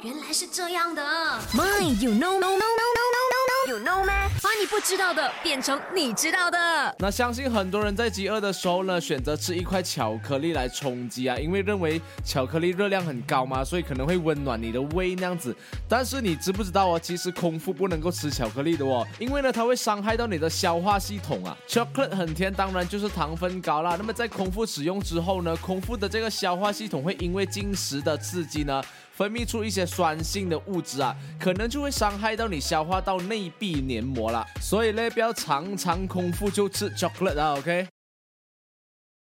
原来是这样的。My, you know, no, no, no, no, no, no, you know 吗？把你不知道的变成你知道的。那相信很多人在饥饿的时候呢，选择吃一块巧克力来充饥啊，因为认为巧克力热量很高嘛，所以可能会温暖你的胃那样子。但是你知不知道哦，其实空腹不能够吃巧克力的哦，因为呢，它会伤害到你的消化系统啊。Chocolate 很甜，当然就是糖分高啦。那么在空腹使用之后呢，空腹的这个消化系统会因为进食的刺激呢。分泌出一些酸性的物质啊，可能就会伤害到你消化道内壁黏膜了。所以呢，不要常常空腹就吃 chocolate 啊，OK？